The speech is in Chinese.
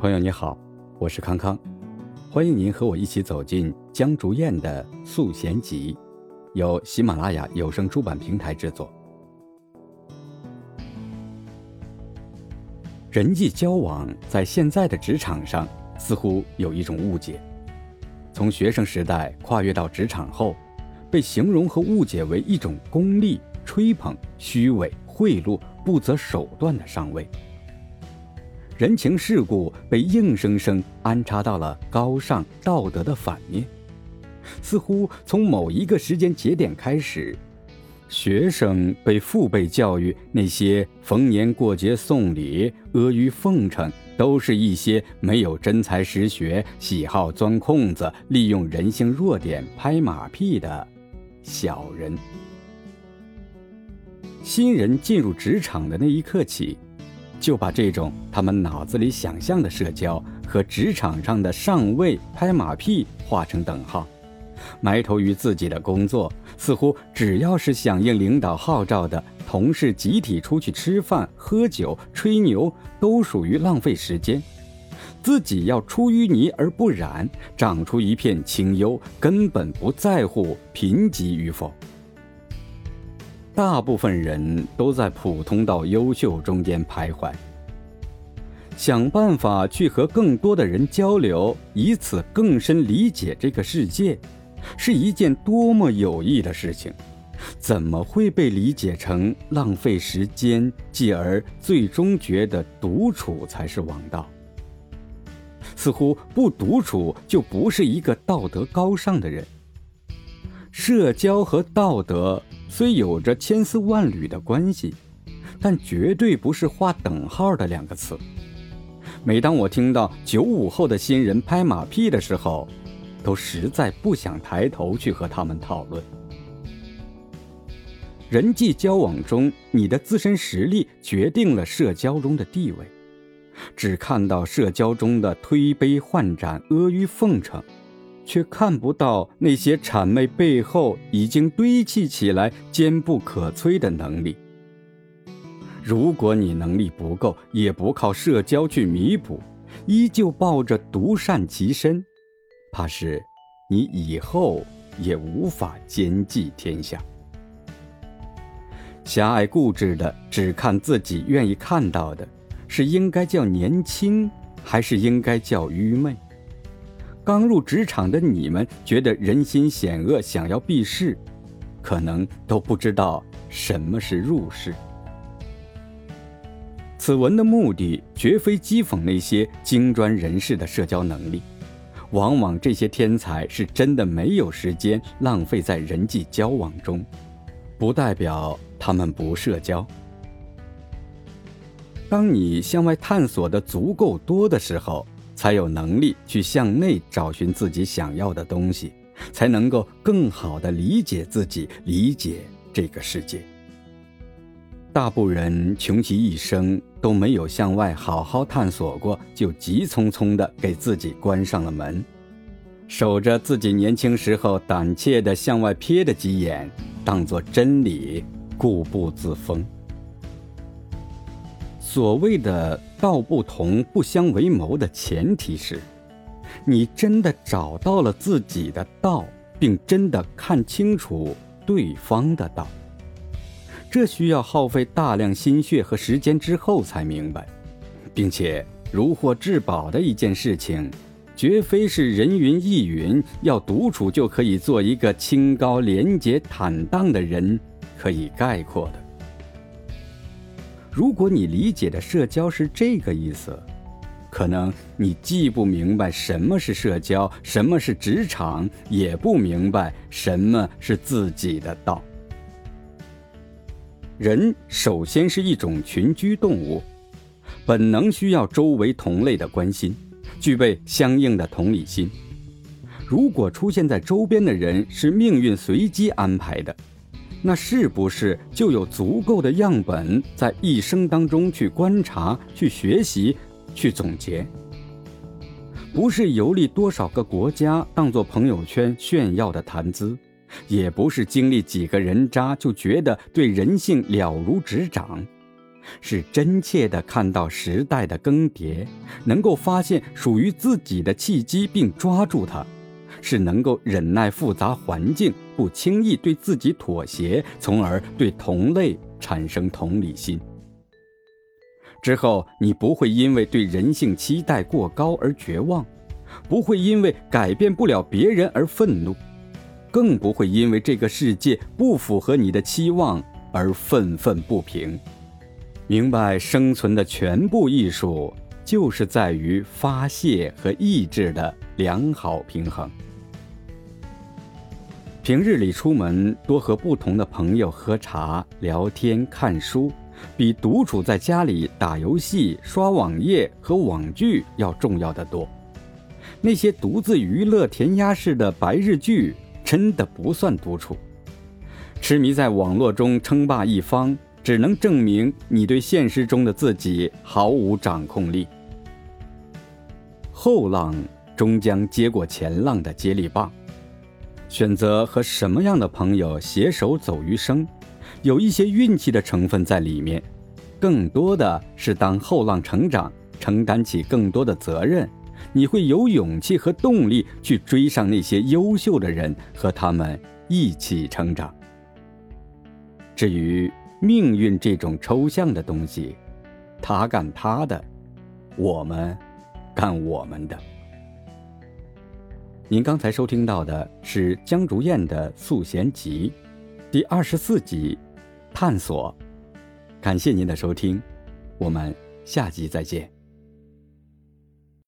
朋友你好，我是康康，欢迎您和我一起走进江竹燕的《素贤集》，由喜马拉雅有声出版平台制作。人际交往在现在的职场上似乎有一种误解，从学生时代跨越到职场后，被形容和误解为一种功利、吹捧、虚伪、贿赂、不择手段的上位。人情世故被硬生生安插到了高尚道德的反面，似乎从某一个时间节点开始，学生被父辈教育，那些逢年过节送礼、阿谀奉承，都是一些没有真才实学、喜好钻空子、利用人性弱点拍马屁的小人。新人进入职场的那一刻起。就把这种他们脑子里想象的社交和职场上的上位拍马屁画成等号，埋头于自己的工作，似乎只要是响应领导号召的同事集体出去吃饭、喝酒、吹牛，都属于浪费时间。自己要出淤泥而不染，长出一片清幽，根本不在乎贫瘠与否。大部分人都在普通到优秀中间徘徊，想办法去和更多的人交流，以此更深理解这个世界，是一件多么有益的事情，怎么会被理解成浪费时间，继而最终觉得独处才是王道？似乎不独处就不是一个道德高尚的人。社交和道德。虽有着千丝万缕的关系，但绝对不是画等号的两个词。每当我听到九五后的新人拍马屁的时候，都实在不想抬头去和他们讨论。人际交往中，你的自身实力决定了社交中的地位。只看到社交中的推杯换盏、阿谀奉承。却看不到那些谄媚背后已经堆砌起来坚不可摧的能力。如果你能力不够，也不靠社交去弥补，依旧抱着独善其身，怕是你以后也无法兼济天下。狭隘固执的只看自己愿意看到的，是应该叫年轻，还是应该叫愚昧？刚入职场的你们觉得人心险恶，想要避世，可能都不知道什么是入世。此文的目的绝非讥讽那些精专人士的社交能力，往往这些天才是真的没有时间浪费在人际交往中，不代表他们不社交。当你向外探索的足够多的时候。才有能力去向内找寻自己想要的东西，才能够更好的理解自己，理解这个世界。大部人穷其一生都没有向外好好探索过，就急匆匆的给自己关上了门，守着自己年轻时候胆怯的向外瞥的几眼，当做真理，固步自封。所谓的道不同不相为谋的前提是，你真的找到了自己的道，并真的看清楚对方的道。这需要耗费大量心血和时间之后才明白，并且如获至宝的一件事情，绝非是人云亦云，要独处就可以做一个清高廉洁坦荡的人可以概括的。如果你理解的社交是这个意思，可能你既不明白什么是社交，什么是职场，也不明白什么是自己的道。人首先是一种群居动物，本能需要周围同类的关心，具备相应的同理心。如果出现在周边的人是命运随机安排的。那是不是就有足够的样本在一生当中去观察、去学习、去总结？不是游历多少个国家当做朋友圈炫耀的谈资，也不是经历几个人渣就觉得对人性了如指掌，是真切的看到时代的更迭，能够发现属于自己的契机并抓住它；是能够忍耐复杂环境，不轻易对自己妥协，从而对同类产生同理心。之后，你不会因为对人性期待过高而绝望，不会因为改变不了别人而愤怒，更不会因为这个世界不符合你的期望而愤愤不平。明白生存的全部艺术，就是在于发泄和意志的良好平衡。平日里出门多和不同的朋友喝茶、聊天、看书，比独处在家里打游戏、刷网页和网剧要重要的多。那些独自娱乐、填鸭式的白日剧，真的不算独处。痴迷在网络中称霸一方。只能证明你对现实中的自己毫无掌控力。后浪终将接过前浪的接力棒。选择和什么样的朋友携手走余生，有一些运气的成分在里面，更多的是当后浪成长，承担起更多的责任，你会有勇气和动力去追上那些优秀的人，和他们一起成长。至于，命运这种抽象的东西，他干他的，我们干我们的。您刚才收听到的是江竹燕的《素贤集》第二十四集《探索》，感谢您的收听，我们下集再见。